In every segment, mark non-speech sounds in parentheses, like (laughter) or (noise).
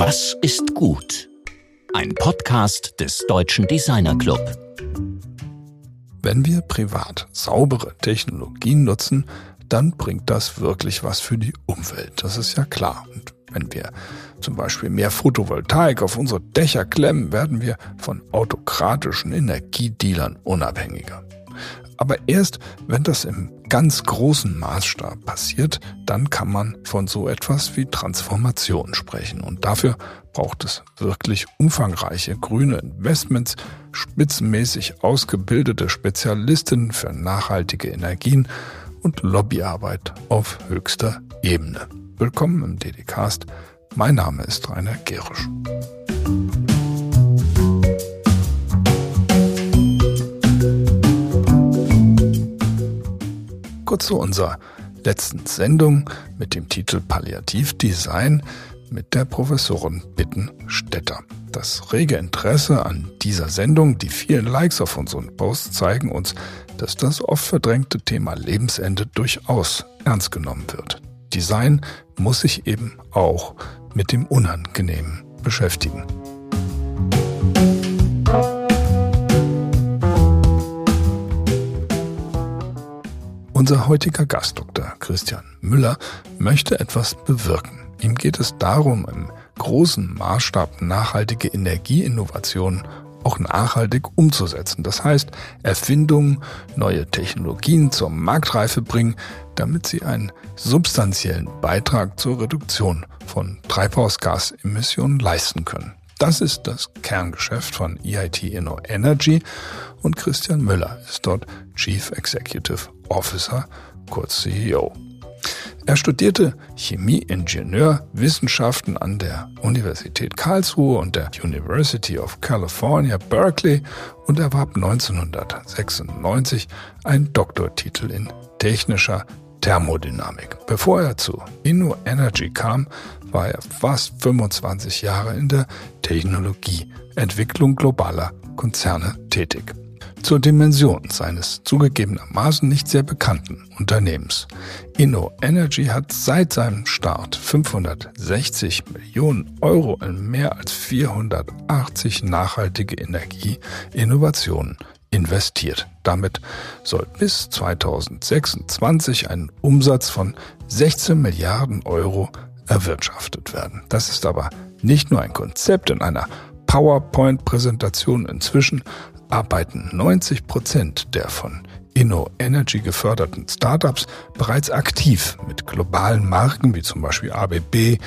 Was ist gut? Ein Podcast des Deutschen Designer Club. Wenn wir privat saubere Technologien nutzen, dann bringt das wirklich was für die Umwelt. Das ist ja klar. Und wenn wir zum Beispiel mehr Photovoltaik auf unsere Dächer klemmen, werden wir von autokratischen Energiedealern unabhängiger. Aber erst wenn das im ganz großen Maßstab passiert, dann kann man von so etwas wie Transformation sprechen. Und dafür braucht es wirklich umfangreiche grüne Investments, spitzenmäßig ausgebildete Spezialistinnen für nachhaltige Energien und Lobbyarbeit auf höchster Ebene. Willkommen im DDcast. Mein Name ist Rainer Gerisch. Kurz zu unserer letzten Sendung mit dem Titel Palliativdesign mit der Professorin Bittenstetter. Das rege Interesse an dieser Sendung, die vielen Likes auf unseren Posts zeigen uns, dass das oft verdrängte Thema Lebensende durchaus ernst genommen wird. Design muss sich eben auch mit dem Unangenehmen beschäftigen. Unser heutiger Gast, Dr. Christian Müller, möchte etwas bewirken. Ihm geht es darum, im großen Maßstab nachhaltige Energieinnovationen auch nachhaltig umzusetzen. Das heißt, Erfindungen, neue Technologien zur Marktreife bringen, damit sie einen substanziellen Beitrag zur Reduktion von Treibhausgasemissionen leisten können. Das ist das Kerngeschäft von EIT Inno Energy und Christian Müller ist dort Chief Executive Officer, kurz CEO. Er studierte Chemieingenieurwissenschaften an der Universität Karlsruhe und der University of California, Berkeley und erwarb 1996 einen Doktortitel in technischer Thermodynamik. Bevor er zu Inno Energy kam, war er fast 25 Jahre in der Technologieentwicklung globaler Konzerne tätig zur Dimension seines zugegebenermaßen nicht sehr bekannten Unternehmens. Inno Energy hat seit seinem Start 560 Millionen Euro in mehr als 480 nachhaltige Energieinnovationen investiert. Damit soll bis 2026 ein Umsatz von 16 Milliarden Euro erwirtschaftet werden. Das ist aber nicht nur ein Konzept in einer PowerPoint-Präsentation inzwischen, arbeiten 90 Prozent der von Inno Energy geförderten Startups bereits aktiv mit globalen Marken wie zum Beispiel ABB,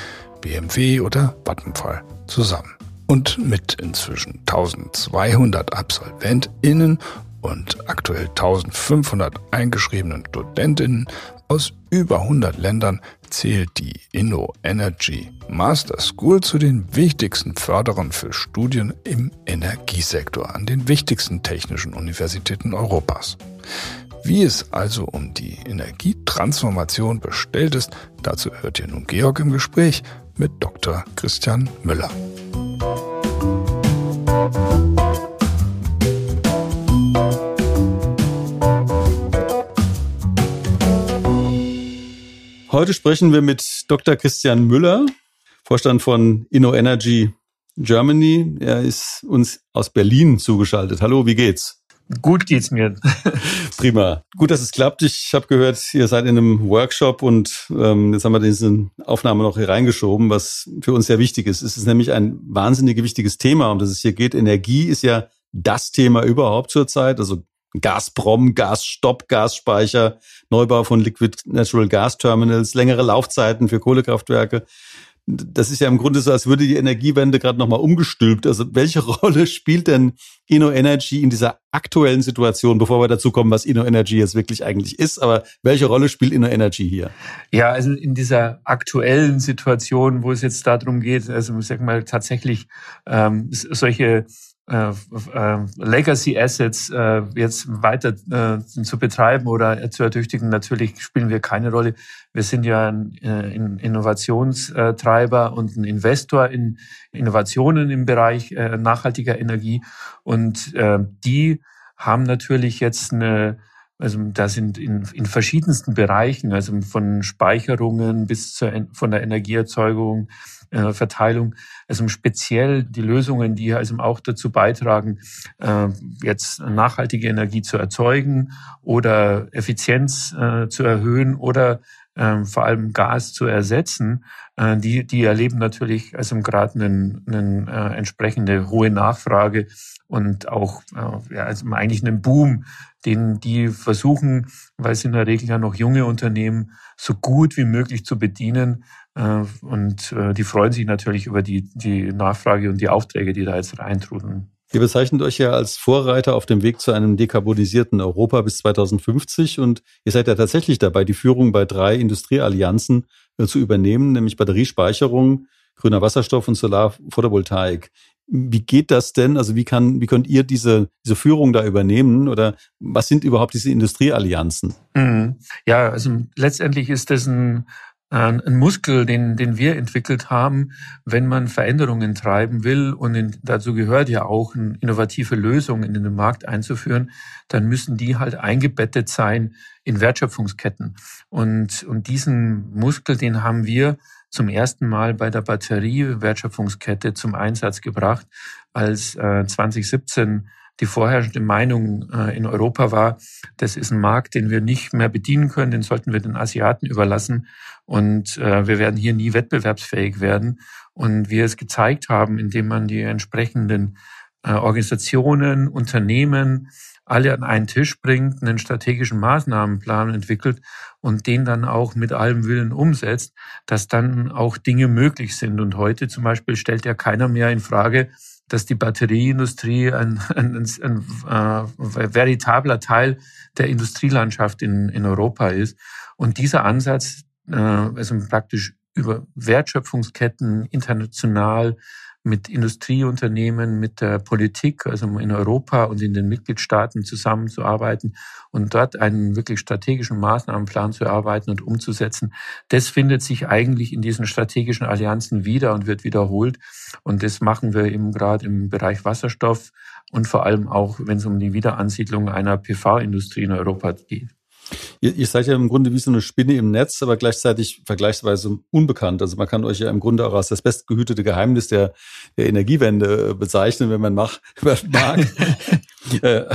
BMW oder Vattenfall zusammen. Und mit inzwischen 1200 AbsolventInnen und aktuell 1500 eingeschriebenen Studentinnen aus über 100 Ländern zählt die Inno Energy Master School zu den wichtigsten Förderern für Studien im Energiesektor an den wichtigsten technischen Universitäten Europas. Wie es also um die Energietransformation bestellt ist, dazu hört ihr nun Georg im Gespräch mit Dr. Christian Müller. Heute sprechen wir mit Dr. Christian Müller, Vorstand von Inno Energy Germany. Er ist uns aus Berlin zugeschaltet. Hallo, wie geht's? Gut geht's mir. (laughs) Prima. Gut, dass es klappt. Ich habe gehört, ihr seid in einem Workshop und ähm, jetzt haben wir diese Aufnahme noch hier reingeschoben, was für uns sehr wichtig ist. Es ist nämlich ein wahnsinnig wichtiges Thema, um das es hier geht. Energie ist ja das Thema überhaupt zurzeit. Also Gazprom, Gasstopp, Gasspeicher, Neubau von Liquid Natural Gas Terminals, längere Laufzeiten für Kohlekraftwerke. Das ist ja im Grunde so, als würde die Energiewende gerade nochmal umgestülpt. Also welche (laughs) Rolle spielt denn Inno Energy in dieser aktuellen Situation, bevor wir dazu kommen, was Inno Energy jetzt wirklich eigentlich ist, aber welche Rolle spielt Inno Energy hier? Ja, also in dieser aktuellen Situation, wo es jetzt darum geht, also ich sag mal tatsächlich ähm, solche äh, äh, Legacy Assets äh, jetzt weiter äh, zu betreiben oder zu ertüchtigen, natürlich spielen wir keine Rolle. Wir sind ja ein, äh, ein Innovationstreiber und ein Investor in Innovationen im Bereich äh, nachhaltiger Energie und äh, die haben natürlich jetzt eine also da sind in, in verschiedensten Bereichen, also von Speicherungen bis zur von der Energieerzeugung Ressourcenverteilung, also speziell die Lösungen, die also auch dazu beitragen, äh, jetzt nachhaltige Energie zu erzeugen oder Effizienz äh, zu erhöhen oder ähm, vor allem Gas zu ersetzen, äh, die, die erleben natürlich also gerade einen, einen äh, entsprechende hohe Nachfrage und auch äh, ja, also eigentlich einen Boom, den die versuchen, weil es in der Regel ja noch junge Unternehmen so gut wie möglich zu bedienen. Äh, und äh, die freuen sich natürlich über die, die Nachfrage und die Aufträge, die da jetzt reintrudeln. Ihr bezeichnet euch ja als Vorreiter auf dem Weg zu einem dekarbonisierten Europa bis 2050 und ihr seid ja tatsächlich dabei, die Führung bei Drei-Industrieallianzen äh, zu übernehmen, nämlich Batteriespeicherung, grüner Wasserstoff und Solarphotovoltaik. Wie geht das denn? Also wie kann, wie könnt ihr diese, diese Führung da übernehmen? Oder was sind überhaupt diese Industrieallianzen? Mhm. Ja, also letztendlich ist das ein, ein Muskel, den, den wir entwickelt haben, wenn man Veränderungen treiben will und in, dazu gehört ja auch innovative Lösungen in den Markt einzuführen, dann müssen die halt eingebettet sein in Wertschöpfungsketten. Und, und diesen Muskel, den haben wir zum ersten Mal bei der Batteriewertschöpfungskette zum Einsatz gebracht, als äh, 2017 die vorherrschende Meinung äh, in Europa war, das ist ein Markt, den wir nicht mehr bedienen können, den sollten wir den Asiaten überlassen und äh, wir werden hier nie wettbewerbsfähig werden. Und wir es gezeigt haben, indem man die entsprechenden äh, Organisationen, Unternehmen alle an einen Tisch bringt, einen strategischen Maßnahmenplan entwickelt und den dann auch mit allem Willen umsetzt, dass dann auch Dinge möglich sind. Und heute zum Beispiel stellt ja keiner mehr in Frage, dass die Batterieindustrie ein, (laughs) ein, ein, ein äh, veritabler Teil der Industrielandschaft in, in Europa ist. Und dieser Ansatz, äh, also praktisch über Wertschöpfungsketten international mit Industrieunternehmen, mit der Politik, also in Europa und in den Mitgliedstaaten zusammenzuarbeiten und dort einen wirklich strategischen Maßnahmenplan zu erarbeiten und umzusetzen. Das findet sich eigentlich in diesen strategischen Allianzen wieder und wird wiederholt. Und das machen wir eben gerade im Bereich Wasserstoff und vor allem auch, wenn es um die Wiederansiedlung einer PV-Industrie in Europa geht. Ihr, ihr seid ja im Grunde wie so eine Spinne im Netz, aber gleichzeitig vergleichsweise unbekannt. Also man kann euch ja im Grunde auch als das bestgehütete Geheimnis der, der Energiewende äh, bezeichnen, wenn man (laughs) mag. mag. (laughs) Äh,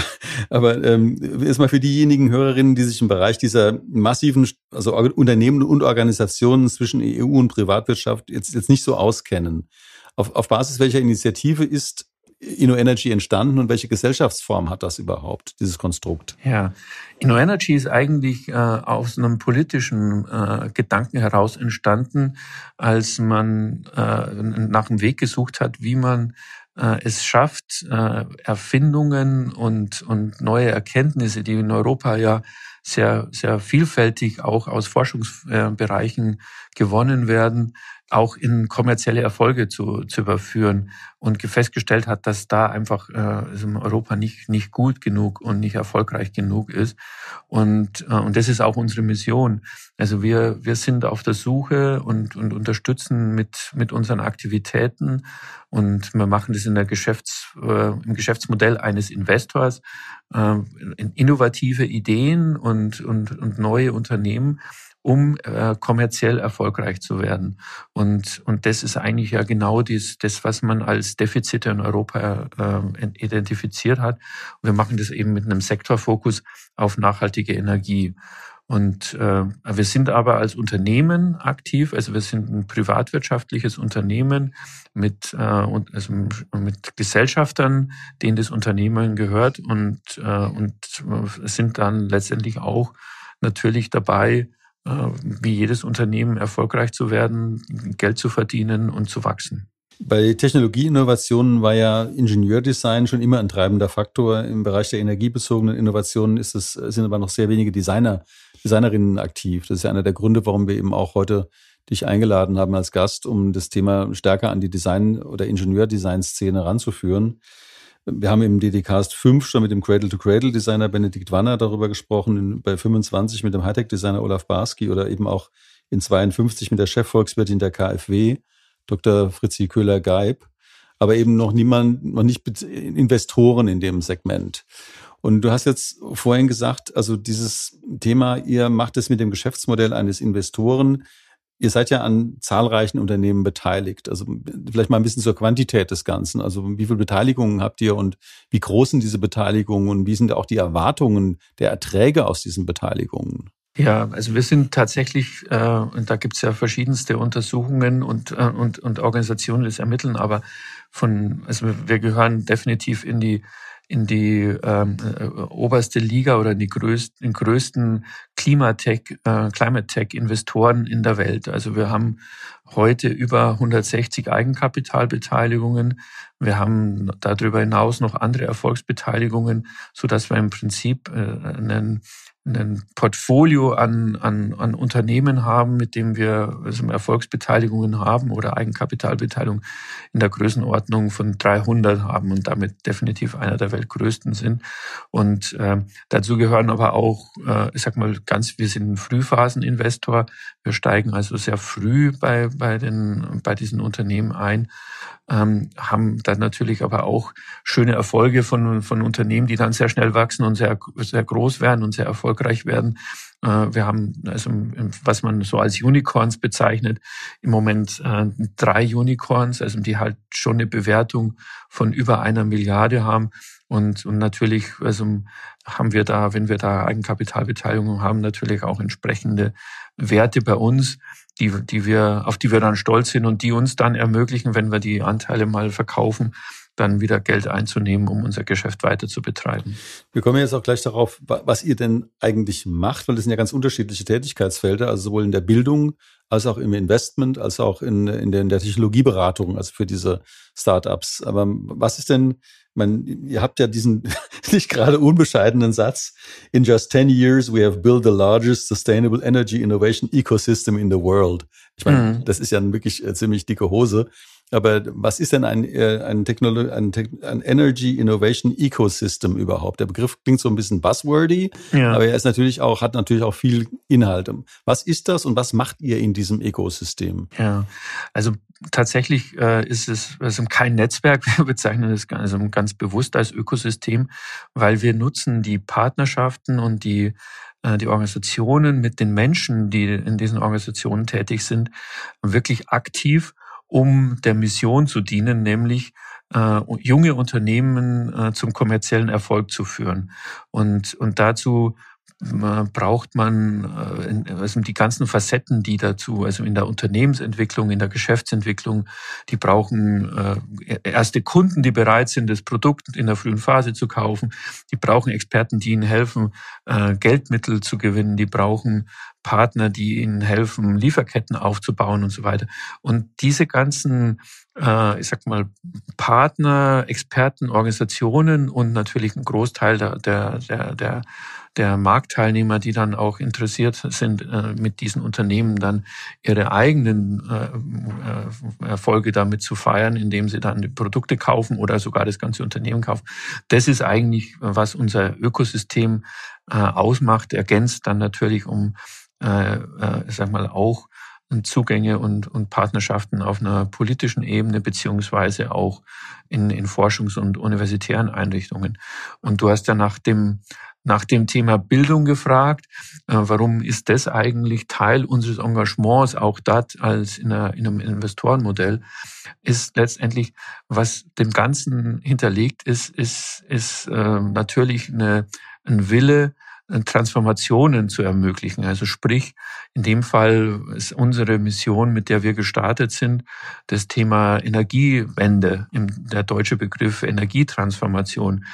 aber ähm, erstmal für diejenigen Hörerinnen, die sich im Bereich dieser massiven, also Unternehmen und Organisationen zwischen EU und Privatwirtschaft jetzt, jetzt nicht so auskennen. Auf, auf Basis welcher Initiative ist InnoEnergy entstanden und welche Gesellschaftsform hat das überhaupt, dieses Konstrukt? Ja, InnoEnergy ist eigentlich äh, aus einem politischen äh, Gedanken heraus entstanden, als man äh, nach einem Weg gesucht hat, wie man äh, es schafft, äh, Erfindungen und, und neue Erkenntnisse, die in Europa ja sehr, sehr vielfältig auch aus Forschungsbereichen gewonnen werden, auch in kommerzielle Erfolge zu, zu überführen und festgestellt hat, dass da einfach äh, in Europa nicht, nicht gut genug und nicht erfolgreich genug ist. Und, äh, und das ist auch unsere Mission. Also wir, wir sind auf der Suche und, und unterstützen mit, mit unseren Aktivitäten und wir machen das in der Geschäfts, äh, im Geschäftsmodell eines Investors, äh, innovative Ideen und, und, und neue Unternehmen um äh, kommerziell erfolgreich zu werden. Und, und das ist eigentlich ja genau dies, das, was man als Defizite in Europa äh, identifiziert hat. Und wir machen das eben mit einem Sektorfokus auf nachhaltige Energie. Und äh, wir sind aber als Unternehmen aktiv, also wir sind ein privatwirtschaftliches Unternehmen mit, äh, also mit Gesellschaftern, denen das Unternehmen gehört und, äh, und sind dann letztendlich auch natürlich dabei, äh, wie jedes Unternehmen erfolgreich zu werden, Geld zu verdienen und zu wachsen. Bei Technologieinnovationen war ja Ingenieurdesign schon immer ein treibender Faktor. Im Bereich der energiebezogenen Innovationen ist es, sind aber noch sehr wenige Designer, Designerinnen aktiv. Das ist ja einer der Gründe, warum wir eben auch heute dich eingeladen haben als Gast, um das Thema stärker an die Design- oder Ingenieurdesign-Szene ranzuführen. Wir haben im DDcast 5 schon mit dem Cradle-to-Cradle-Designer Benedikt Wanner darüber gesprochen, bei 25 mit dem Hightech-Designer Olaf Barski oder eben auch in 52 mit der Chefvolkswirtin der KfW, Dr. Fritzi Köhler-Geib, aber eben noch niemand, noch nicht Investoren in dem Segment. Und du hast jetzt vorhin gesagt, also dieses Thema, ihr macht es mit dem Geschäftsmodell eines Investoren. Ihr seid ja an zahlreichen Unternehmen beteiligt. Also vielleicht mal ein bisschen zur Quantität des Ganzen. Also wie viele Beteiligungen habt ihr und wie groß sind diese Beteiligungen und wie sind auch die Erwartungen der Erträge aus diesen Beteiligungen? Ja, also wir sind tatsächlich, äh, und da gibt's ja verschiedenste Untersuchungen und, äh, und, und Organisationen, die das ermitteln, aber von, also wir gehören definitiv in die in die ähm, äh, oberste Liga oder in die größten, den größten Klimatech, äh, Climate Tech Investoren in der Welt. Also wir haben heute über 160 Eigenkapitalbeteiligungen. Wir haben darüber hinaus noch andere Erfolgsbeteiligungen, so dass wir im Prinzip äh, einen ein Portfolio an, an, an Unternehmen haben, mit dem wir also Erfolgsbeteiligungen haben oder Eigenkapitalbeteiligung in der Größenordnung von 300 haben und damit definitiv einer der weltgrößten sind. Und äh, dazu gehören aber auch, äh, ich sag mal, ganz, wir sind ein Frühphaseninvestor. Wir steigen also sehr früh bei, bei, den, bei diesen Unternehmen ein ähm, haben dann natürlich aber auch schöne Erfolge von, von Unternehmen, die dann sehr schnell wachsen und sehr, sehr groß werden und sehr erfolgreich werden. Äh, wir haben, also was man so als Unicorns bezeichnet, im Moment äh, drei Unicorns, also die halt schon eine Bewertung von über einer Milliarde haben. Und, und natürlich also haben wir da, wenn wir da Eigenkapitalbeteiligung haben, natürlich auch entsprechende Werte bei uns, die, die wir, auf die wir dann stolz sind und die uns dann ermöglichen, wenn wir die Anteile mal verkaufen, dann wieder Geld einzunehmen, um unser Geschäft weiter zu betreiben. Wir kommen jetzt auch gleich darauf, was ihr denn eigentlich macht, weil das sind ja ganz unterschiedliche Tätigkeitsfelder, also sowohl in der Bildung als auch im Investment, als auch in, in, der, in der Technologieberatung, also für diese Startups. Aber was ist denn man, ihr habt ja diesen (laughs) nicht gerade unbescheidenen Satz. In just 10 years, we have built the largest sustainable energy innovation ecosystem in the world. Ich meine, mhm. das ist ja wirklich äh, ziemlich dicke Hose. Aber was ist denn ein, äh, ein, Technologie, ein, ein Energy Innovation Ecosystem überhaupt? Der Begriff klingt so ein bisschen buzzwordy, ja. aber er ist natürlich auch, hat natürlich auch viel Inhalt. Was ist das und was macht ihr in diesem Ökosystem? Ja, also tatsächlich äh, ist es also kein Netzwerk. (laughs) Wir bezeichnen es also ganz bewusst als Ökosystem, weil wir nutzen die Partnerschaften und die äh, die Organisationen mit den Menschen, die in diesen Organisationen tätig sind, wirklich aktiv um der Mission zu dienen, nämlich äh, junge Unternehmen äh, zum kommerziellen Erfolg zu führen. Und, und dazu braucht man äh, also die ganzen Facetten, die dazu, also in der Unternehmensentwicklung, in der Geschäftsentwicklung, die brauchen äh, erste Kunden, die bereit sind, das Produkt in der frühen Phase zu kaufen. Die brauchen Experten, die ihnen helfen, äh, Geldmittel zu gewinnen. Die brauchen Partner, die ihnen helfen, Lieferketten aufzubauen und so weiter. Und diese ganzen ich sag mal, Partner, Experten, Organisationen und natürlich ein Großteil der, der, der, der der Marktteilnehmer, die dann auch interessiert sind, äh, mit diesen Unternehmen dann ihre eigenen äh, äh, Erfolge damit zu feiern, indem sie dann die Produkte kaufen oder sogar das ganze Unternehmen kaufen. Das ist eigentlich, was unser Ökosystem ausmacht, ergänzt dann natürlich um, ich sag mal, auch Zugänge und, und Partnerschaften auf einer politischen Ebene beziehungsweise auch in, in Forschungs- und universitären Einrichtungen. Und du hast ja nach dem nach dem Thema Bildung gefragt. Äh, warum ist das eigentlich Teil unseres Engagements, auch das als in, einer, in einem Investorenmodell? Ist letztendlich, was dem Ganzen hinterlegt ist, ist, ist äh, natürlich eine, ein Wille, äh, Transformationen zu ermöglichen. Also sprich, in dem Fall ist unsere Mission, mit der wir gestartet sind, das Thema Energiewende, der deutsche Begriff Energietransformation.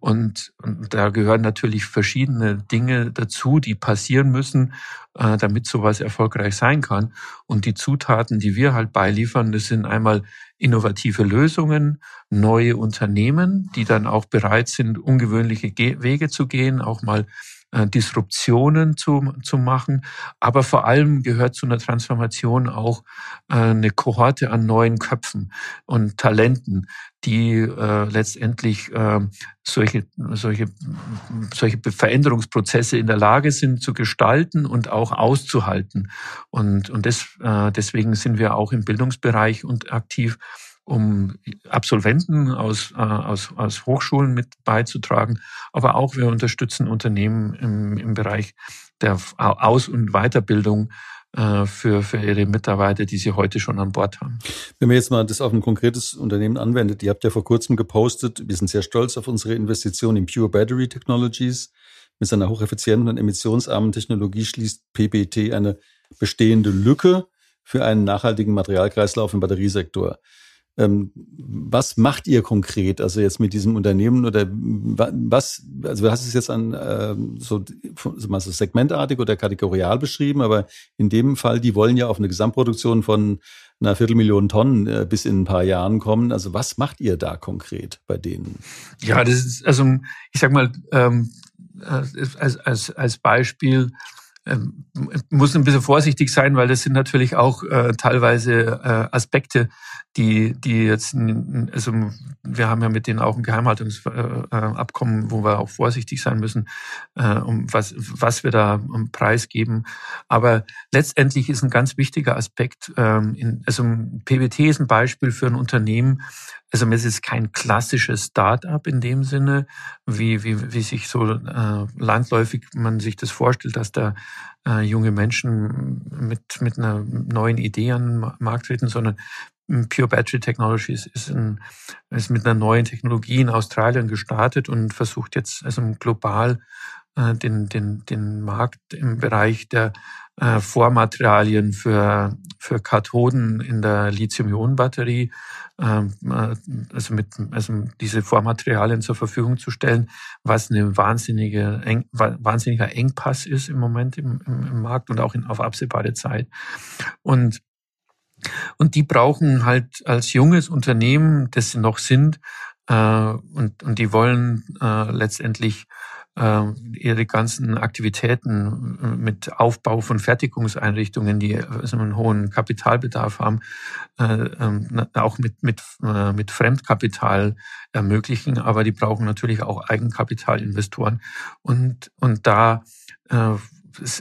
Und, da gehören natürlich verschiedene Dinge dazu, die passieren müssen, äh, damit sowas erfolgreich sein kann. Und die Zutaten, die wir halt beiliefern, das sind einmal innovative Lösungen, neue Unternehmen, die dann auch bereit sind, ungewöhnliche Wege zu gehen, auch mal äh, Disruptionen zu, zu machen. Aber vor allem gehört zu einer Transformation auch äh, eine Kohorte an neuen Köpfen und Talenten, die äh, letztendlich äh, solche, solche, solche Veränderungsprozesse in der Lage sind zu gestalten und auch auszuhalten. Und, und das, äh, deswegen sind wir auch im Bildungsbereich und aktiv um Absolventen aus, äh, aus, aus Hochschulen mit beizutragen. Aber auch wir unterstützen Unternehmen im, im Bereich der Aus- und Weiterbildung äh, für, für ihre Mitarbeiter, die sie heute schon an Bord haben. Wenn man jetzt mal das auf ein konkretes Unternehmen anwendet, ihr habt ja vor kurzem gepostet, wir sind sehr stolz auf unsere Investition in Pure Battery Technologies. Mit seiner hocheffizienten und emissionsarmen Technologie schließt PBT eine bestehende Lücke für einen nachhaltigen Materialkreislauf im Batteriesektor. Ähm, was macht ihr konkret, also jetzt mit diesem Unternehmen oder was, also du hast es jetzt an äh, so, so segmentartig oder kategorial beschrieben, aber in dem Fall, die wollen ja auf eine Gesamtproduktion von einer Viertelmillion Tonnen äh, bis in ein paar Jahren kommen. Also was macht ihr da konkret bei denen? Ja, das ist, also ich sag mal, ähm, äh, als, als, als Beispiel, ähm, muss ein bisschen vorsichtig sein, weil das sind natürlich auch äh, teilweise äh, Aspekte, die, die jetzt, also wir haben ja mit denen auch ein Geheimhaltungsabkommen, wo wir auch vorsichtig sein müssen, äh, um was, was wir da um Preis geben. Aber letztendlich ist ein ganz wichtiger Aspekt, ähm, in, also PWT ist ein Beispiel für ein Unternehmen, also es ist kein klassisches Start-up in dem Sinne, wie, wie, wie sich so äh, landläufig man sich das vorstellt, dass da äh, junge Menschen mit, mit einer neuen Idee an den Markt treten, sondern Pure Battery Technologies ist, ein, ist mit einer neuen Technologie in Australien gestartet und versucht jetzt also global äh, den, den, den Markt im Bereich der äh, Vormaterialien für, für Kathoden in der Lithium-Ionen-Batterie, ähm, äh, also mit, also diese Vormaterialien zur Verfügung zu stellen, was eine wahnsinnige, eng, wahnsinniger Engpass ist im Moment im, im, im Markt und auch in, auf absehbare Zeit. Und und die brauchen halt als junges Unternehmen, das sie noch sind, äh, und, und die wollen äh, letztendlich ihre ganzen Aktivitäten äh, mit Aufbau von Fertigungseinrichtungen, die also einen hohen Kapitalbedarf haben, äh, ähm, auch mit, mit, mit Fremdkapital ermöglichen. Aber die brauchen natürlich auch Eigenkapitalinvestoren. Und, und da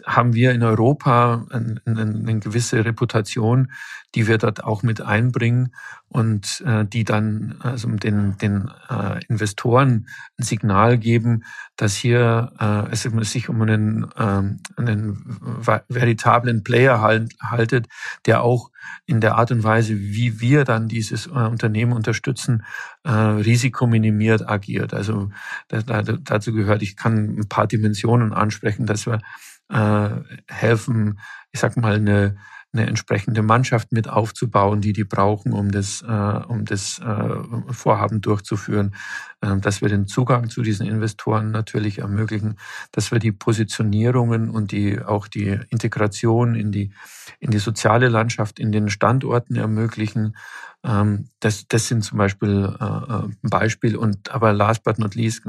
haben wir in Europa eine, eine, gewisse Reputation, die wir dort auch mit einbringen und äh, die dann also den, den äh, Investoren ein Signal geben, dass hier äh, es sich um einen, äh, einen veritablen Player halt, haltet, der auch in der Art und Weise, wie wir dann dieses äh, Unternehmen unterstützen, äh, risikominimiert agiert. Also da, da, dazu gehört, ich kann ein paar Dimensionen ansprechen, dass wir äh, helfen, ich sag mal, eine, eine entsprechende Mannschaft mit aufzubauen, die die brauchen, um das, äh, um das äh, Vorhaben durchzuführen, äh, dass wir den Zugang zu diesen Investoren natürlich ermöglichen, dass wir die Positionierungen und die auch die Integration in die in die soziale Landschaft in den Standorten ermöglichen, ähm, das, das sind zum Beispiel äh, äh, Beispiel. Und aber last but not least,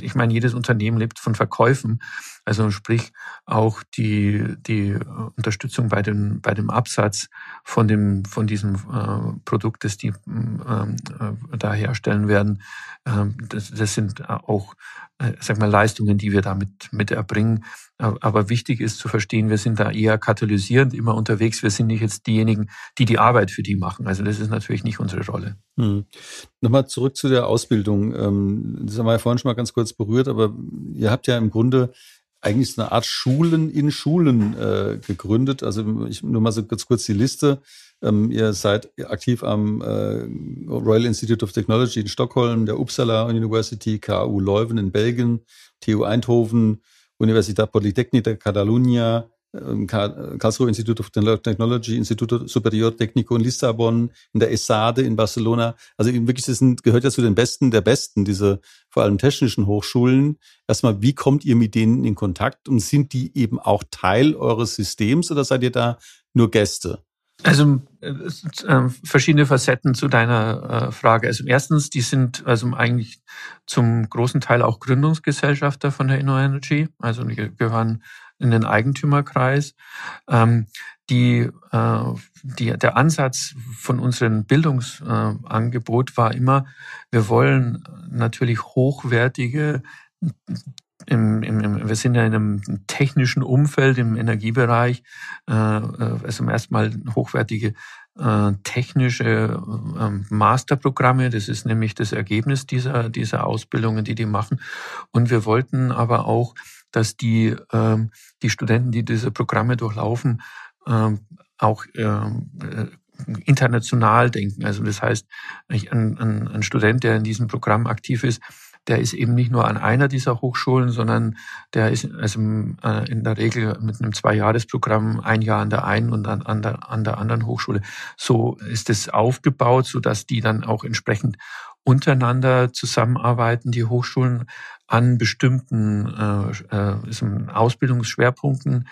ich meine, jedes Unternehmen lebt von Verkäufen. Also sprich auch die, die Unterstützung bei dem, bei dem Absatz von dem, von diesem äh, Produkt, das die ähm, äh, da herstellen werden. Ähm, das, das sind auch, äh, sag mal, Leistungen, die wir damit mit erbringen. Aber wichtig ist zu verstehen, wir sind da eher katalysierend immer unterwegs. Wir sind nicht jetzt diejenigen, die die Arbeit für die machen. Also das ist natürlich nicht unsere Rolle. Hm. Nochmal zurück zu der Ausbildung. Ähm, das haben wir ja vorhin schon mal ganz kurz berührt, aber ihr habt ja im Grunde eigentlich so eine Art Schulen in Schulen äh, gegründet. Also ich nur mal so ganz kurz die Liste. Ähm, ihr seid aktiv am äh, Royal Institute of Technology in Stockholm, der Uppsala University, KU Leuven in Belgien, TU Eindhoven, Universidad Politécnica de Catalunya, Karlsruhe Institute of Technology, Instituto Superior Técnico in Lissabon, in der ESADE in Barcelona. Also wirklich, das gehört ja zu den Besten der Besten, diese vor allem technischen Hochschulen. Erstmal, wie kommt ihr mit denen in Kontakt und sind die eben auch Teil eures Systems oder seid ihr da nur Gäste? Also äh, äh, verschiedene Facetten zu deiner äh, Frage. Also erstens, die sind also eigentlich zum großen Teil auch Gründungsgesellschafter von der InnoEnergy, also die gehören in den Eigentümerkreis. Ähm, die, äh, die, der Ansatz von unserem Bildungsangebot war immer, wir wollen natürlich hochwertige im, im, im, wir sind ja in einem technischen Umfeld im Energiebereich, äh, äh also erstmal hochwertige äh, technische äh, Masterprogramme. Das ist nämlich das Ergebnis dieser, dieser Ausbildungen, die die machen. Und wir wollten aber auch, dass die, äh, die Studenten, die diese Programme durchlaufen, ähm, auch ähm, äh, international denken. Also das heißt, ein, ein, ein Student, der in diesem Programm aktiv ist, der ist eben nicht nur an einer dieser Hochschulen, sondern der ist also äh, in der Regel mit einem Zweijahresprogramm ein Jahr an der einen und an, an, der, an der anderen Hochschule. So ist es aufgebaut, so dass die dann auch entsprechend untereinander zusammenarbeiten, die Hochschulen an bestimmten äh, äh, Ausbildungsschwerpunkten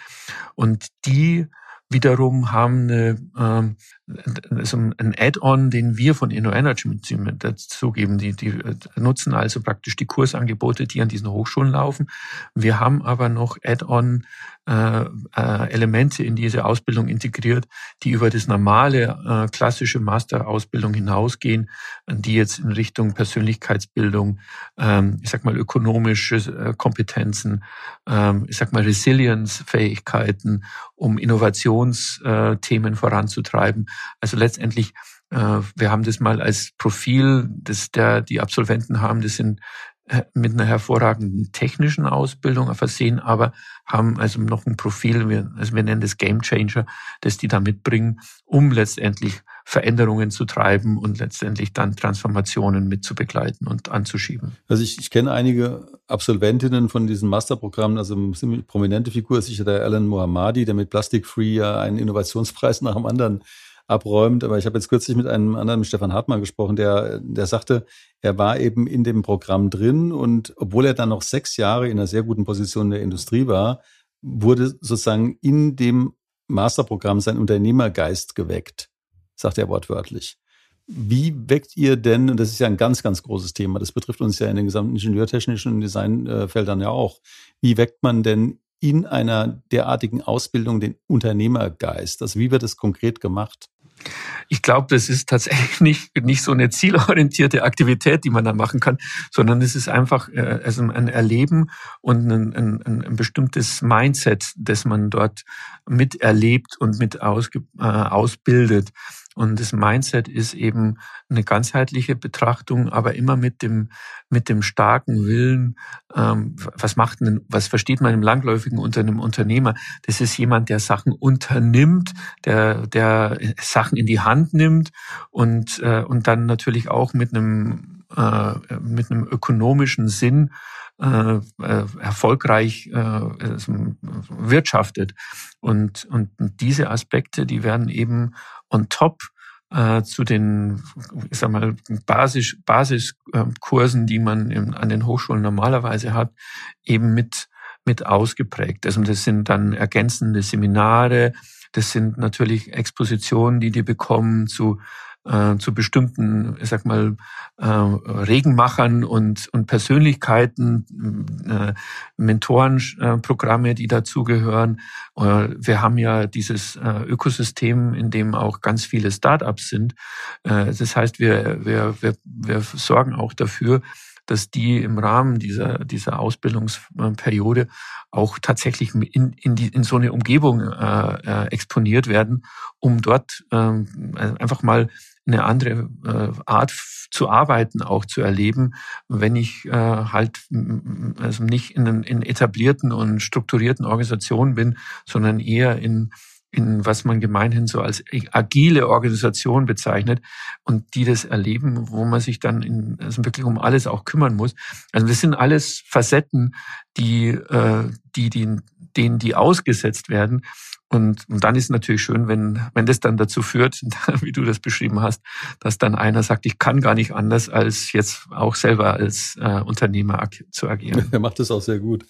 und die wiederum haben eine, ähm, also ein Add-on, den wir von InnoEnergy dazugeben. Die, die nutzen also praktisch die Kursangebote, die an diesen Hochschulen laufen. Wir haben aber noch Add-on äh, äh, Elemente in diese Ausbildung integriert, die über das normale äh, klassische Masterausbildung hinausgehen, die jetzt in Richtung Persönlichkeitsbildung, ähm, ich sag mal ökonomische äh, Kompetenzen, ähm, ich sag mal Resilience-Fähigkeiten, um Innovationsthemen voranzutreiben. Also letztendlich äh, wir haben das mal als Profil, das der die Absolventen haben. Das sind äh, mit einer hervorragenden technischen Ausbildung versehen, aber haben also noch ein Profil, wir, also wir nennen das Game Changer, das die da mitbringen, um letztendlich Veränderungen zu treiben und letztendlich dann Transformationen mit zu begleiten und anzuschieben. Also ich, ich kenne einige Absolventinnen von diesen Masterprogrammen, also eine prominente Figur ist sicher der Alan Mohammadi, der mit Plastic Free ja einen Innovationspreis nach dem anderen abräumt. Aber ich habe jetzt kürzlich mit einem anderen, Stefan Hartmann gesprochen, der, der sagte, er war eben in dem Programm drin und obwohl er dann noch sechs Jahre in einer sehr guten Position in der Industrie war, wurde sozusagen in dem Masterprogramm sein Unternehmergeist geweckt, sagt er wortwörtlich. Wie weckt ihr denn, und das ist ja ein ganz, ganz großes Thema, das betrifft uns ja in den gesamten ingenieurtechnischen Designfeldern ja auch, wie weckt man denn in einer derartigen Ausbildung den Unternehmergeist? Also wie wird das konkret gemacht? Ich glaube, das ist tatsächlich (laughs) nicht, nicht so eine zielorientierte Aktivität, die man da machen kann, sondern es ist einfach äh, also ein Erleben und ein, ein, ein bestimmtes Mindset, das man dort miterlebt und mit ausge, äh, ausbildet. Und das Mindset ist eben eine ganzheitliche Betrachtung, aber immer mit dem, mit dem starken Willen, ähm, was macht denn, was versteht man im Langläufigen unter einem Unternehmer? Das ist jemand, der Sachen unternimmt, der, der Sachen in die Hand nimmt und, äh, und dann natürlich auch mit einem, äh, mit einem ökonomischen Sinn äh, äh, erfolgreich äh, wirtschaftet. Und, und diese Aspekte, die werden eben on top äh, zu den, ich sag mal, Basis, Basiskursen, die man im, an den Hochschulen normalerweise hat, eben mit, mit ausgeprägt. Also das sind dann ergänzende Seminare, das sind natürlich Expositionen, die die bekommen zu äh, zu bestimmten, ich sag mal, äh, Regenmachern und, und Persönlichkeiten, äh, Mentorenprogramme, die dazugehören. Äh, wir haben ja dieses äh, Ökosystem, in dem auch ganz viele Startups sind. Äh, das heißt, wir, wir, wir, wir sorgen auch dafür, dass die im Rahmen dieser, dieser Ausbildungsperiode auch tatsächlich in, in, die, in so eine Umgebung äh, äh, exponiert werden, um dort ähm, einfach mal eine andere äh, Art zu arbeiten auch zu erleben, wenn ich äh, halt also nicht in, in etablierten und strukturierten Organisationen bin, sondern eher in in was man gemeinhin so als agile Organisation bezeichnet und die das erleben, wo man sich dann in, also wirklich um alles auch kümmern muss. Also das sind alles Facetten, die, äh, die, die denen die ausgesetzt werden. Und, und dann ist natürlich schön, wenn, wenn das dann dazu führt, (laughs) wie du das beschrieben hast, dass dann einer sagt, ich kann gar nicht anders, als jetzt auch selber als äh, Unternehmer zu agieren. (laughs) Er macht das auch sehr gut.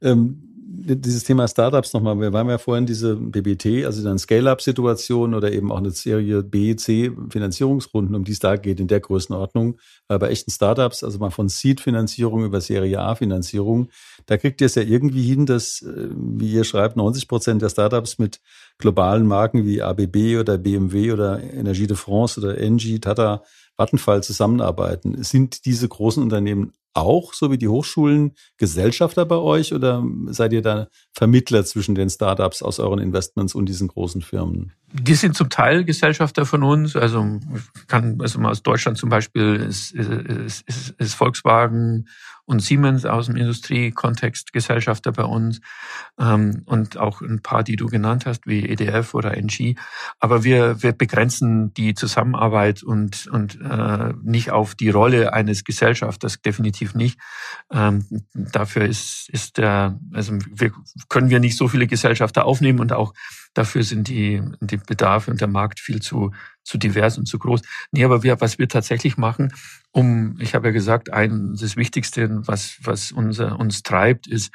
Ähm dieses Thema Startups nochmal. Wir waren ja vorhin diese BBT, also dann Scale-Up-Situation oder eben auch eine Serie B, C Finanzierungsrunden, um die es da geht in der Größenordnung. Aber bei echten Startups, also mal von Seed-Finanzierung über Serie A-Finanzierung, da kriegt ihr es ja irgendwie hin, dass, äh, wie ihr schreibt, 90 Prozent der Startups mit globalen Marken wie ABB oder BMW oder Energie de France oder Engie, Tata, Vattenfall zusammenarbeiten. Sind diese großen Unternehmen auch, so wie die Hochschulen, Gesellschafter bei euch oder seid ihr da Vermittler zwischen den Startups aus euren Investments und diesen großen Firmen? Die sind zum Teil Gesellschafter von uns. Also kann also mal aus Deutschland zum Beispiel ist, ist, ist, ist Volkswagen und Siemens aus dem Industriekontext Gesellschafter bei uns ähm, und auch ein paar, die du genannt hast, wie EDF oder NG. Aber wir, wir begrenzen die Zusammenarbeit und, und äh, nicht auf die Rolle eines Gesellschafters, definitiv nicht. Ähm, dafür ist, ist der, also wir, können wir nicht so viele Gesellschafter aufnehmen und auch Dafür sind die, die Bedarfe und der Markt viel zu, zu divers und zu groß. Nee, aber wir, was wir tatsächlich machen, um, ich habe ja gesagt, ein, das Wichtigste, was, was unser, uns treibt, ist,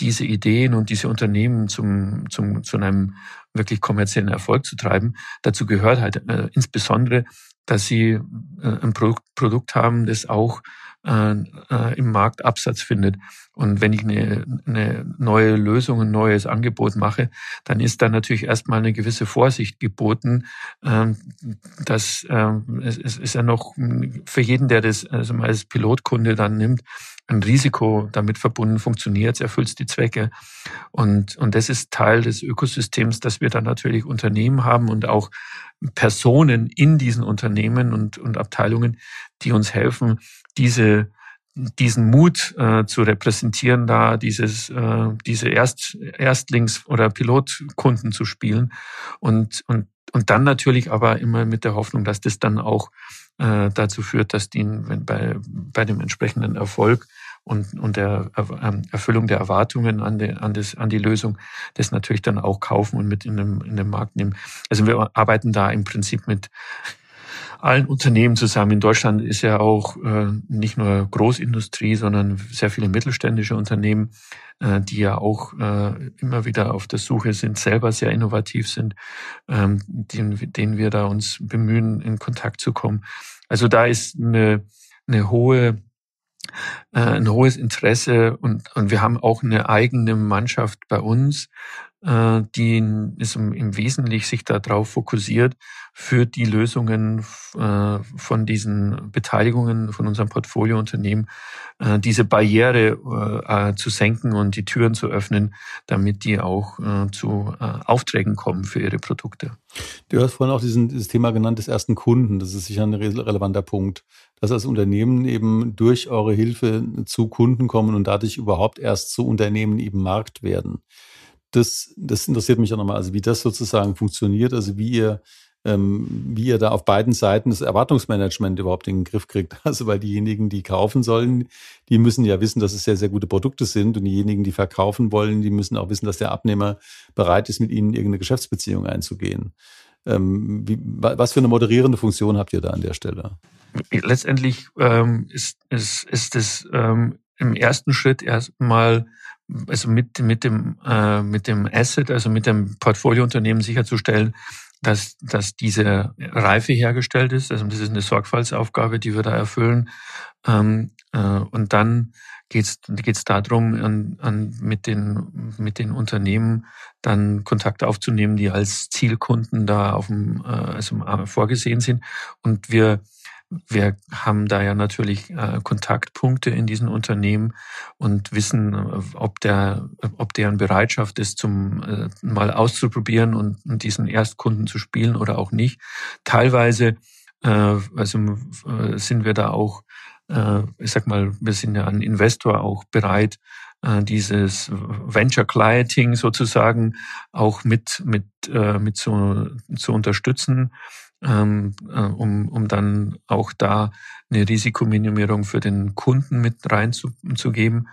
diese Ideen und diese Unternehmen zum, zum, zu einem wirklich kommerziellen Erfolg zu treiben. Dazu gehört halt äh, insbesondere, dass sie äh, ein Produkt, Produkt haben, das auch äh, äh, im Markt Absatz findet. Und wenn ich eine, eine neue Lösung, ein neues Angebot mache, dann ist da natürlich erstmal eine gewisse Vorsicht geboten. Ähm, das ähm, es, es ist ja noch für jeden, der das also mal als Pilotkunde dann nimmt, ein Risiko damit verbunden, funktioniert es, erfüllt die Zwecke. Und, und das ist Teil des Ökosystems, dass wir dann natürlich Unternehmen haben und auch Personen in diesen Unternehmen und, und Abteilungen, die uns helfen, diese diesen Mut äh, zu repräsentieren, da dieses äh, diese Erst, Erstlings- oder Pilotkunden zu spielen und und und dann natürlich aber immer mit der Hoffnung, dass das dann auch äh, dazu führt, dass die wenn bei bei dem entsprechenden Erfolg und, und der ähm, Erfüllung der Erwartungen an, die, an, das, an die Lösung, das natürlich dann auch kaufen und mit in den, in den Markt nehmen. Also wir arbeiten da im Prinzip mit allen Unternehmen zusammen. In Deutschland ist ja auch äh, nicht nur Großindustrie, sondern sehr viele mittelständische Unternehmen, äh, die ja auch äh, immer wieder auf der Suche sind, selber sehr innovativ sind, ähm, denen, denen wir da uns bemühen, in Kontakt zu kommen. Also da ist eine, eine hohe äh, ein hohes Interesse und, und wir haben auch eine eigene Mannschaft bei uns, die ist im Wesentlichen sich darauf fokussiert, für die Lösungen äh, von diesen Beteiligungen von unserem Portfoliounternehmen äh, diese Barriere zu senken und die Türen zu öffnen, damit die auch zu Aufträgen kommen für ihre Produkte. Du hast vorhin auch diesen, dieses Thema genannt des ersten Kunden. Das ist sicher ein relevanter Punkt, dass als Unternehmen eben durch eure Hilfe zu Kunden kommen und dadurch überhaupt erst zu Unternehmen eben Markt werden das, das interessiert mich auch nochmal, also wie das sozusagen funktioniert, also wie ihr, ähm, wie ihr da auf beiden Seiten das Erwartungsmanagement überhaupt in den Griff kriegt. (laughs) Also weil diejenigen, die kaufen sollen, die müssen ja wissen, dass es sehr, sehr gute Produkte sind und diejenigen, die verkaufen wollen, die müssen auch wissen, dass der Abnehmer bereit ist, mit ihnen irgendeine Geschäftsbeziehung einzugehen. Ähm, wie, was für eine moderierende Funktion habt ihr da an der Stelle? Letztendlich ähm, ist, ist, ist es ähm, im ersten Schritt erstmal also mit, mit dem, äh, mit dem Asset, also mit dem Portfoliounternehmen sicherzustellen, dass, dass diese Reife hergestellt ist. Also das ist eine Sorgfaltsaufgabe, die wir da erfüllen. Ähm, äh, und dann geht es geht's darum, an, an, mit, den, mit den Unternehmen dann Kontakt aufzunehmen, die als Zielkunden da auf dem, äh, also vorgesehen sind. Und wir wir haben da ja natürlich äh, Kontaktpunkte in diesen Unternehmen und wissen, äh, ob der, ob deren Bereitschaft ist, zum äh, mal auszuprobieren und, diesen Erstkunden zu spielen oder auch nicht. Teilweise äh, also sind wir da auch, äh, ich sag mal, wir sind ja ein Investor auch bereit, dieses Venture Clienting sozusagen auch mit mit äh, mit zu, zu unterstützen ähm, äh, um, um dann auch da eine Risikominimierung für den Kunden mit reinzugeben.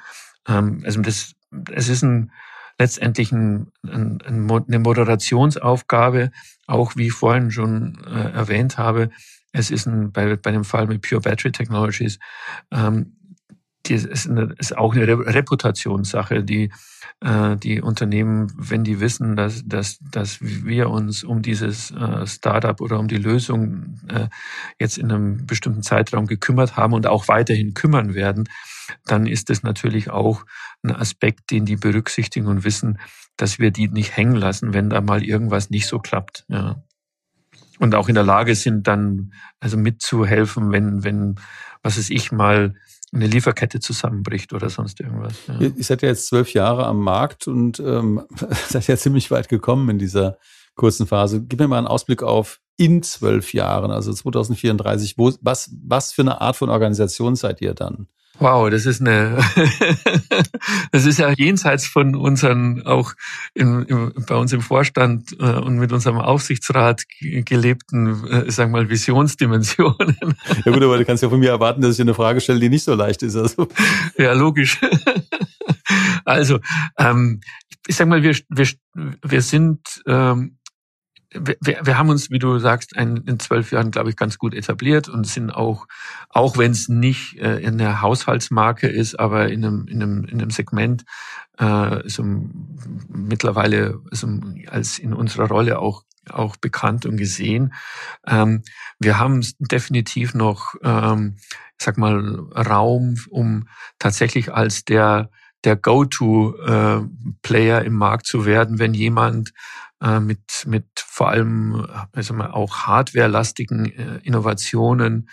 Ähm, also das, es ist ein, letztendlich ein, ein, eine Moderationsaufgabe, auch wie ich vorhin schon äh, erwähnt habe. Es ist ein, bei, bei dem Fall mit Pure Battery Technologies, ähm, die ist, eine, ist auch eine Reputationssache, die äh, die Unternehmen, wenn die wissen, dass, dass, dass wir uns um dieses äh, Startup oder um die Lösung äh, jetzt in einem bestimmten Zeitraum gekümmert haben und auch weiterhin kümmern werden, dann ist es natürlich auch ein Aspekt, den die berücksichtigen und wissen, dass wir die nicht hängen lassen, wenn da mal irgendwas nicht so klappt. Ja. Und auch in der Lage sind, dann also mitzuhelfen, wenn, wenn, was es ich mal eine Lieferkette zusammenbricht oder sonst irgendwas. Ja. Ihr seid ja jetzt zwölf Jahre am Markt und ähm, (laughs) seid ja ziemlich weit gekommen in dieser kurzen Phase. Gib mir mal einen Ausblick auf in zwölf Jahren, also 2034. Wo, was, was für eine Art von Organisation seid ihr dann? Wow, das ist eine, (laughs) das ist ja jenseits von unseren, auch in, im, bei uns im Vorstand äh, und mit unserem Aufsichtsrat gelebten, äh, sag mal, Visionsdimensionen. (laughs) Ja gut, aber du kannst ja von mir erwarten, dass ich eine Frage stelle, die nicht so leicht ist. Also. Ja, logisch. (laughs) Also, ähm, ich sag mal, wir, wir, wir sind ähm, wir, wir haben uns, wie du sagst, ein, in zwölf Jahren, glaube ich, ganz gut etabliert und sind auch, auch wenn es nicht äh, in der Haushaltsmarke ist, aber in einem, in einem, in einem Segment, äh, so mittlerweile so als in unserer Rolle auch auch bekannt und gesehen. Ähm, wir haben definitiv noch, ähm, ich sag mal, Raum, um tatsächlich als der der Go-to-Player äh, im Markt zu werden, wenn jemand äh, mit, mit vor allem also mal auch hardwarelastigen äh, Innovationen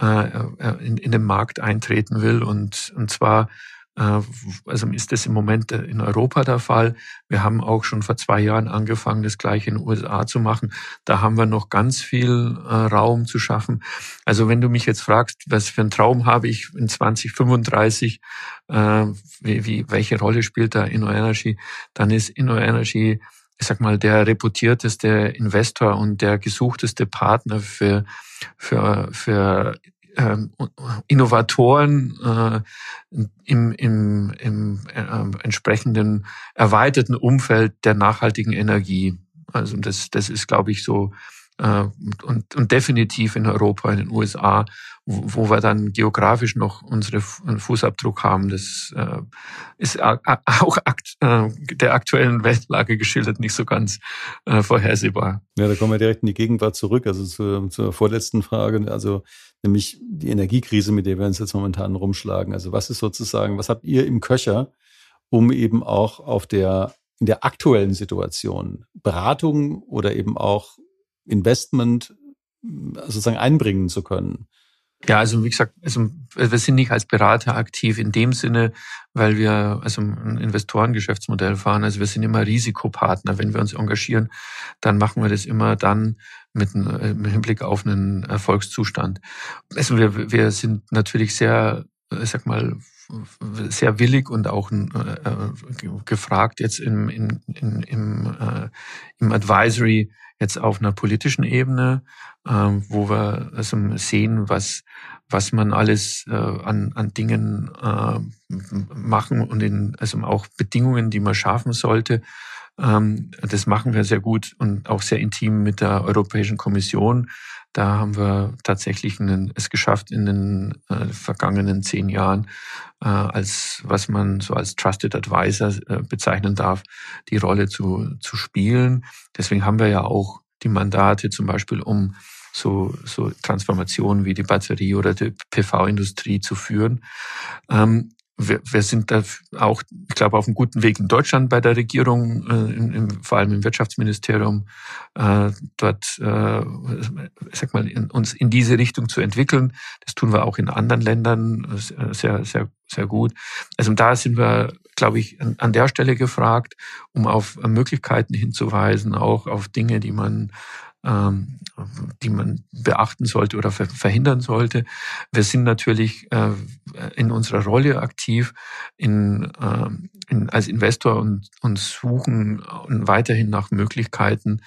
äh, äh, in, in den Markt eintreten will. Und, und zwar äh, also ist das im Moment in Europa der Fall. Wir haben auch schon vor zwei Jahren angefangen, das gleiche in den USA zu machen. Da haben wir noch ganz viel Raum zu schaffen. Also wenn du mich jetzt fragst, was für einen Traum habe ich in 2035, äh, wie, wie, welche Rolle spielt da InnoEnergy, dann ist InnoEnergy ich sag mal, der reputierteste Investor und der gesuchteste Partner für, für, für ähm, Innovatoren äh, im, im, im äh, entsprechenden erweiterten Umfeld der nachhaltigen Energie. Also das, das ist, glaube ich, so äh, und, und definitiv in Europa, in den USA, wo, wo wir dann geografisch noch unseren Fußabdruck haben. Das äh, ist auch akt, äh, der aktuellen Weltlage geschildert nicht so ganz äh, vorhersehbar. Ja, da kommen wir direkt in die Gegenwart zurück, also zur, zur vorletzten Frage, also nämlich die Energiekrise, mit der wir uns jetzt momentan rumschlagen. Also was ist sozusagen, was habt ihr im Köcher, um eben auch auf der in der aktuellen Situation Beratung oder eben auch Investment sozusagen einbringen zu können. Ja, also wie gesagt, also wir sind nicht als Berater aktiv in dem Sinne, weil wir also ein Investorengeschäftsmodell fahren. Also wir sind immer Risikopartner. Wenn wir uns engagieren, dann machen wir das immer dann mit einem Hinblick auf einen Erfolgszustand. Also wir, wir sind natürlich sehr, ich sag mal, sehr willig und auch äh, gefragt jetzt im, in, im, äh, im Advisory jetzt auf einer politischen Ebene, äh, wo wir also sehen, was, was man alles äh, an, an Dingen äh, machen und in, also auch Bedingungen, die man schaffen sollte. Ähm, das machen wir sehr gut und auch sehr intim mit der Europäischen Kommission. Da haben wir tatsächlich einen, es geschafft, in den äh, vergangenen zehn Jahren äh, als was man so als Trusted Advisor äh, bezeichnen darf, die Rolle zu, zu spielen. Deswegen haben wir ja auch die Mandate zum Beispiel, um so, so Transformationen wie die Batterie oder die PV-Industrie zu führen. Ähm, wir, wir sind da auch, ich glaube, auf einem guten Weg in Deutschland bei der Regierung, äh, im, im, vor allem im Wirtschaftsministerium, äh, dort, äh, sag mal, in, uns in diese Richtung zu entwickeln. Das tun wir auch in anderen Ländern äh, sehr, sehr, sehr gut. Also da sind wir, glaube ich, an, an der Stelle gefragt, um auf Möglichkeiten hinzuweisen, auch auf Dinge, die man ähm, die man beachten sollte oder verhindern sollte. Wir sind natürlich äh, in unserer Rolle aktiv in, ähm, in, als Investor und, und suchen weiterhin nach Möglichkeiten.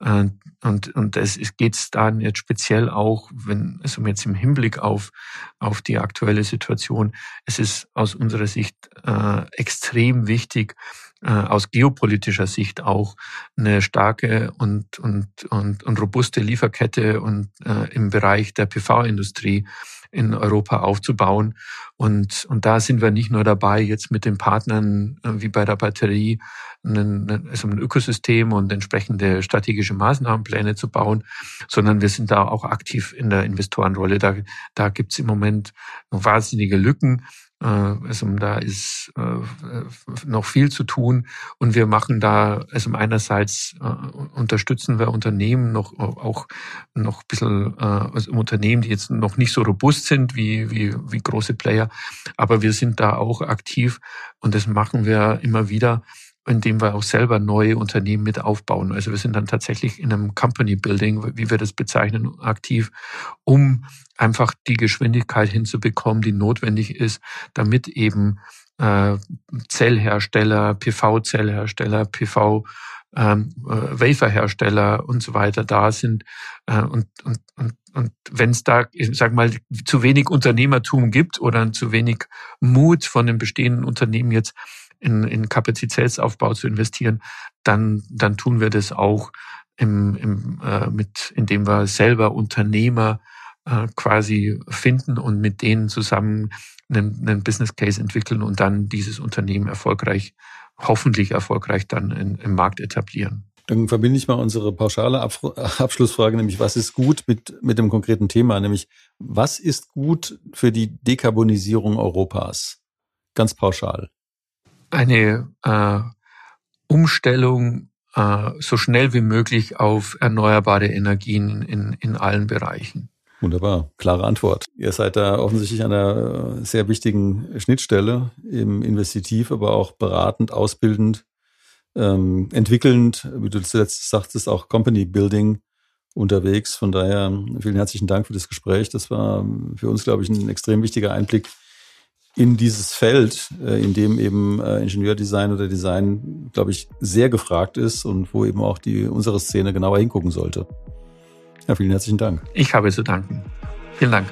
Äh, und, und es geht dann jetzt speziell auch, wenn es um jetzt im Hinblick auf, auf die aktuelle Situation, es ist aus unserer Sicht äh, extrem wichtig, äh, aus geopolitischer Sicht auch eine starke und, und, und, und robuste Lieferkette und äh, im Bereich der PV-Industrie in Europa aufzubauen. Und, und da sind wir nicht nur dabei, jetzt mit den Partnern äh, wie bei der Batterie ein, also ein Ökosystem und entsprechende strategische Maßnahmenpläne zu bauen, sondern wir sind da auch aktiv in der Investorenrolle. Da, da gibt's im Moment wahnsinnige Lücken also da ist äh, noch viel zu tun. Und wir machen da, also einerseits äh, unterstützen wir Unternehmen noch auch noch ein bisschen also Unternehmen, die jetzt noch nicht so robust sind wie, wie, wie große Player, aber wir sind da auch aktiv und das machen wir immer wieder indem wir auch selber neue Unternehmen mit aufbauen. Also wir sind dann tatsächlich in einem Company Building, wie wir das bezeichnen, aktiv, um einfach die Geschwindigkeit hinzubekommen, die notwendig ist, damit eben äh, Zellhersteller, PV-Zellhersteller, PV ähm, äh, Waferhersteller und so weiter da sind. Äh, und und, und, und wenn es da, ich sag mal, zu wenig Unternehmertum gibt oder zu wenig Mut von den bestehenden Unternehmen jetzt in, in Kapazitätsaufbau zu investieren, dann, dann tun wir das auch im, im, äh, mit, indem wir selber Unternehmer äh, quasi finden und mit denen zusammen einen, einen Business Case entwickeln und dann dieses Unternehmen erfolgreich, hoffentlich erfolgreich dann in, im Markt etablieren. Dann verbinde ich mal unsere pauschale Abschlussfrage, nämlich was ist gut mit, mit dem konkreten Thema, nämlich was ist gut für die Dekarbonisierung Europas? Ganz pauschal eine äh, Umstellung äh, so schnell wie möglich auf erneuerbare Energien in, in allen Bereichen. Wunderbar, klare Antwort. Ihr seid da offensichtlich an einer sehr wichtigen Schnittstelle, eben investitiv, aber auch beratend, ausbildend, ähm, entwickelnd, wie du zuletzt sagtest, auch Company Building unterwegs. Von daher vielen herzlichen Dank für das Gespräch. Das war für uns, glaube ich, ein extrem wichtiger Einblick in dieses Feld, äh, in dem eben äh, Ingenieurdesign oder Design, glaube ich, sehr gefragt ist und wo eben auch die unsere Szene genauer hingucken sollte. Ja, vielen herzlichen Dank. Ich habe zu danken. Vielen Dank.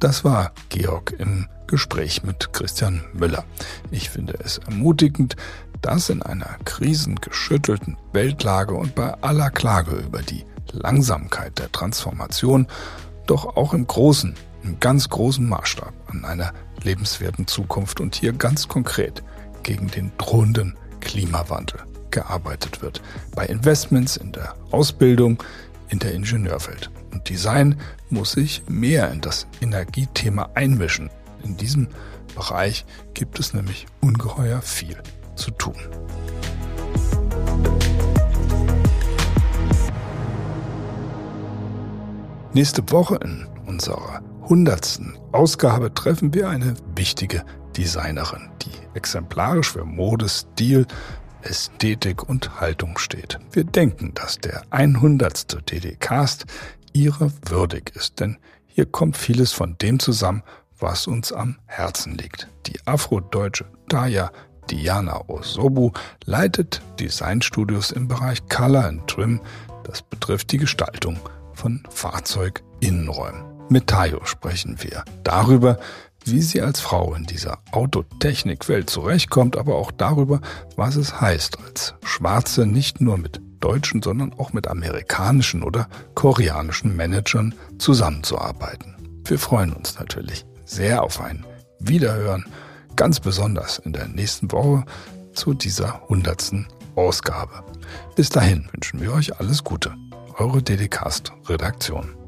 Das war Georg im Gespräch mit Christian Müller. Ich finde es ermutigend, dass in einer krisengeschüttelten Weltlage und bei aller Klage über die Langsamkeit der Transformation doch auch im großen, im ganz großen Maßstab an einer lebenswerten Zukunft und hier ganz konkret gegen den drohenden Klimawandel gearbeitet wird. Bei Investments in der Ausbildung, in der Ingenieurwelt. Und Design muss sich mehr in das Energiethema einmischen. In diesem Bereich gibt es nämlich ungeheuer viel zu tun. Nächste Woche in unserer hundertsten Ausgabe treffen wir eine wichtige Designerin, die exemplarisch für Mode, Stil, Ästhetik und Haltung steht. Wir denken, dass der 100. DD-Cast ihrer würdig ist, denn hier kommt vieles von dem zusammen, was uns am Herzen liegt. Die afrodeutsche Daya Diana Osobu leitet Designstudios im Bereich Color and Trim. Das betrifft die Gestaltung von Fahrzeuginnenräumen. Mit Tayo sprechen wir darüber, wie sie als Frau in dieser Autotechnikwelt zurechtkommt, aber auch darüber, was es heißt, als Schwarze nicht nur mit deutschen, sondern auch mit amerikanischen oder koreanischen Managern zusammenzuarbeiten. Wir freuen uns natürlich sehr auf ein Wiederhören, ganz besonders in der nächsten Woche zu dieser hundertsten Ausgabe. Bis dahin wünschen wir euch alles Gute eure Dedicast Redaktion.